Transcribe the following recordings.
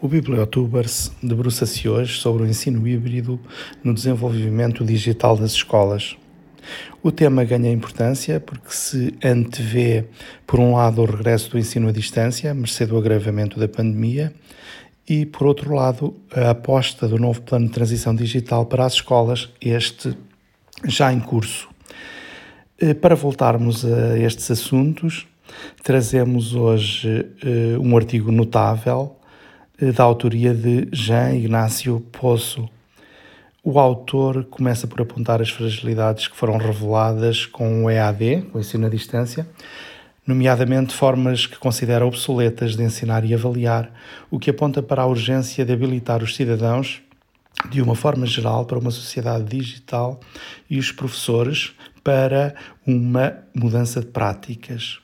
O Bibliotubers debruça-se hoje sobre o ensino híbrido no desenvolvimento digital das escolas. O tema ganha importância porque se antevê, por um lado, o regresso do ensino à distância, mercê do agravamento da pandemia, e, por outro lado, a aposta do novo plano de transição digital para as escolas, este já em curso. Eh, para voltarmos a estes assuntos, trazemos hoje eh, um artigo notável da autoria de Jean Ignácio Poço. O autor começa por apontar as fragilidades que foram reveladas com o EAD, o ensino à distância, nomeadamente formas que considera obsoletas de ensinar e avaliar, o que aponta para a urgência de habilitar os cidadãos de uma forma geral para uma sociedade digital e os professores para uma mudança de práticas.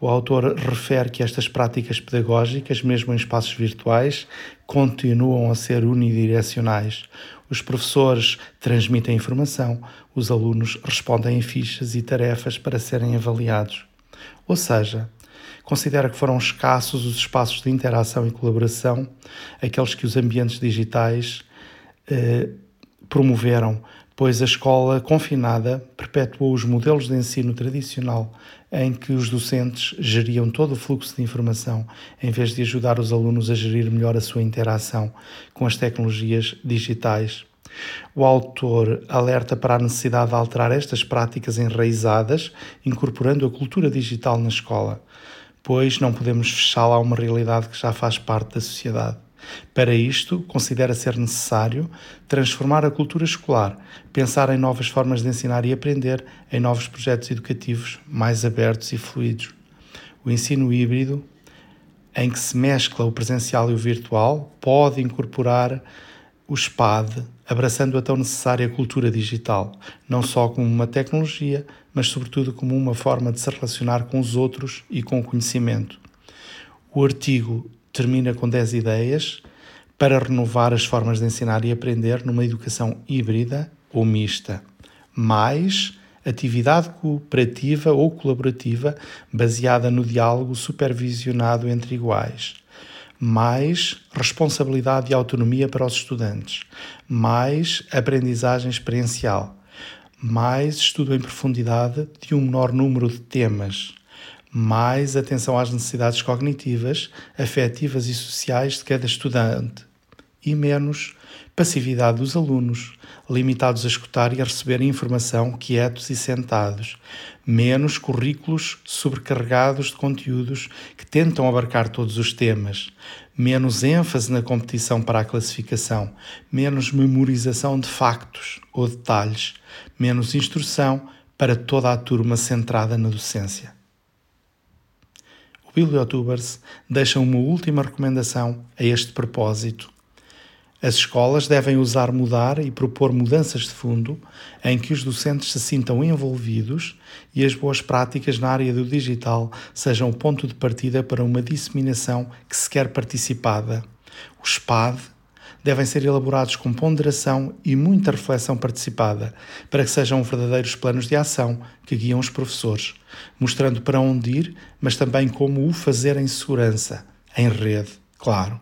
O autor refere que estas práticas pedagógicas, mesmo em espaços virtuais, continuam a ser unidirecionais. Os professores transmitem informação, os alunos respondem em fichas e tarefas para serem avaliados. Ou seja, considera que foram escassos os espaços de interação e colaboração, aqueles que os ambientes digitais eh, promoveram pois a escola confinada perpetuou os modelos de ensino tradicional em que os docentes geriam todo o fluxo de informação em vez de ajudar os alunos a gerir melhor a sua interação com as tecnologias digitais. O autor alerta para a necessidade de alterar estas práticas enraizadas, incorporando a cultura digital na escola, pois não podemos fechá-la a uma realidade que já faz parte da sociedade. Para isto, considera ser necessário transformar a cultura escolar, pensar em novas formas de ensinar e aprender, em novos projetos educativos mais abertos e fluidos. O ensino híbrido, em que se mescla o presencial e o virtual, pode incorporar o SPAD, abraçando a tão necessária cultura digital, não só como uma tecnologia, mas sobretudo como uma forma de se relacionar com os outros e com o conhecimento. O artigo termina com 10 ideias para renovar as formas de ensinar e aprender numa educação híbrida ou mista. Mais atividade cooperativa ou colaborativa baseada no diálogo supervisionado entre iguais. Mais responsabilidade e autonomia para os estudantes. Mais aprendizagem experiencial. Mais estudo em profundidade de um menor número de temas mais atenção às necessidades cognitivas, afetivas e sociais de cada estudante e menos passividade dos alunos, limitados a escutar e a receber informação quietos e sentados, menos currículos sobrecarregados de conteúdos que tentam abarcar todos os temas, menos ênfase na competição para a classificação, menos memorização de factos ou detalhes, menos instrução para toda a turma centrada na docência. Bibliotubers deixa uma última recomendação a este propósito. As escolas devem usar mudar e propor mudanças de fundo em que os docentes se sintam envolvidos e as boas práticas na área do digital sejam o ponto de partida para uma disseminação que se quer participada. O SPAD devem ser elaborados com ponderação e muita reflexão participada, para que sejam verdadeiros planos de ação que guiam os professores, mostrando para onde ir, mas também como o fazer em segurança, em rede, claro.